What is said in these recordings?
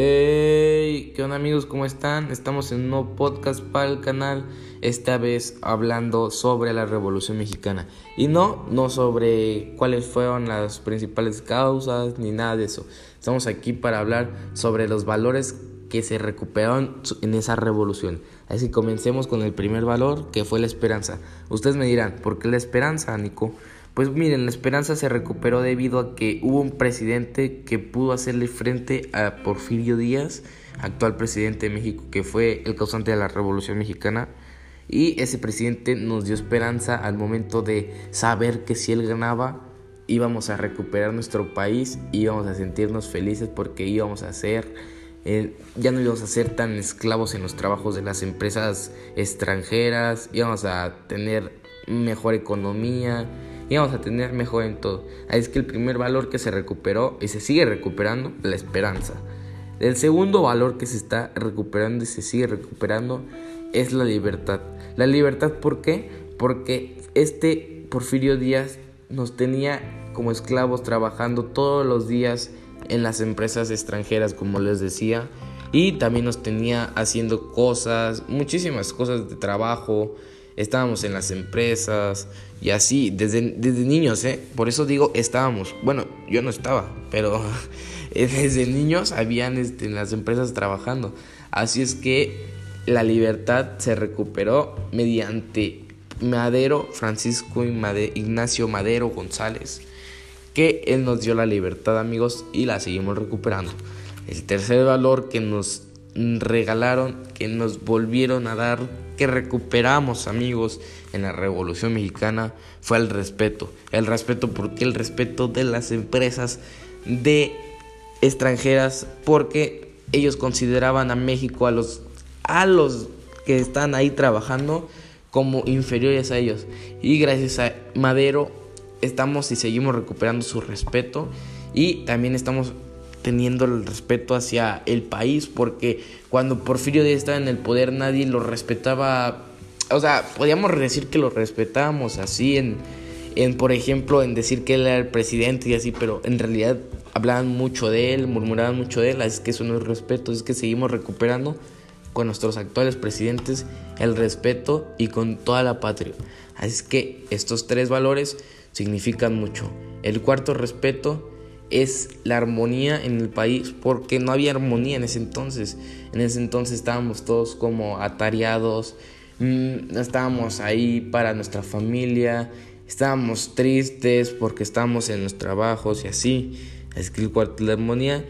¿Qué onda amigos? ¿Cómo están? Estamos en un nuevo podcast para el canal, esta vez hablando sobre la Revolución Mexicana. Y no, no sobre cuáles fueron las principales causas ni nada de eso. Estamos aquí para hablar sobre los valores que se recuperaron en esa revolución. Así que comencemos con el primer valor, que fue la esperanza. Ustedes me dirán, ¿por qué la esperanza, Nico? Pues miren, la esperanza se recuperó debido a que hubo un presidente que pudo hacerle frente a Porfirio Díaz, actual presidente de México, que fue el causante de la Revolución Mexicana. Y ese presidente nos dio esperanza al momento de saber que si él ganaba, íbamos a recuperar nuestro país, íbamos a sentirnos felices porque íbamos a ser, eh, ya no íbamos a ser tan esclavos en los trabajos de las empresas extranjeras, íbamos a tener mejor economía, íbamos a tener mejor en todo. Así es que el primer valor que se recuperó y se sigue recuperando, la esperanza. El segundo valor que se está recuperando y se sigue recuperando es la libertad. La libertad, ¿por qué? Porque este Porfirio Díaz nos tenía como esclavos trabajando todos los días en las empresas extranjeras, como les decía, y también nos tenía haciendo cosas, muchísimas cosas de trabajo, estábamos en las empresas y así, desde, desde niños, ¿eh? Por eso digo estábamos. Bueno, yo no estaba, pero desde niños habían este, en las empresas trabajando. Así es que la libertad se recuperó mediante Madero, Francisco Ignacio Madero González, que él nos dio la libertad, amigos, y la seguimos recuperando. El tercer valor que nos regalaron, que nos volvieron a dar, que recuperamos amigos en la Revolución Mexicana fue el respeto. El respeto porque el respeto de las empresas de extranjeras porque ellos consideraban a México a los a los que están ahí trabajando como inferiores a ellos y gracias a Madero estamos y seguimos recuperando su respeto y también estamos teniendo el respeto hacia el país, porque cuando Porfirio Díaz estaba en el poder nadie lo respetaba, o sea, podíamos decir que lo respetábamos así en, en, por ejemplo, en decir que él era el presidente y así, pero en realidad hablaban mucho de él, murmuraban mucho de él, así que eso no es respeto, es que seguimos recuperando con nuestros actuales presidentes el respeto y con toda la patria. Así que estos tres valores significan mucho. El cuarto, respeto, es la armonía en el país, porque no había armonía en ese entonces. En ese entonces estábamos todos como atareados, mm, no estábamos ahí para nuestra familia, estábamos tristes porque estábamos en los trabajos y así. Es que el cuarto la armonía.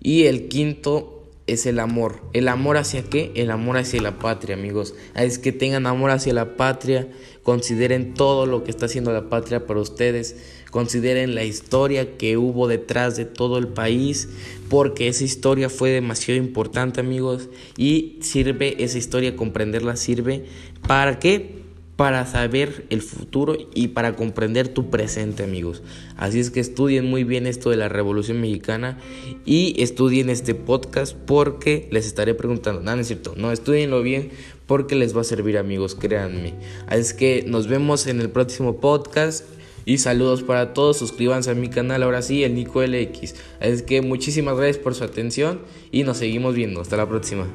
Y el quinto es el amor. ¿El amor hacia qué? El amor hacia la patria, amigos. Es que tengan amor hacia la patria, consideren todo lo que está haciendo la patria para ustedes, consideren la historia que hubo detrás de todo el país, porque esa historia fue demasiado importante, amigos, y sirve, esa historia, comprenderla sirve para qué? Para saber el futuro y para comprender tu presente, amigos. Así es que estudien muy bien esto de la Revolución Mexicana y estudien este podcast porque les estaré preguntando. No, es cierto, no, estudienlo bien porque les va a servir, amigos, créanme. Así es que nos vemos en el próximo podcast. Y saludos para todos, suscríbanse a mi canal ahora sí, el Nico LX. Así es que muchísimas gracias por su atención y nos seguimos viendo. Hasta la próxima.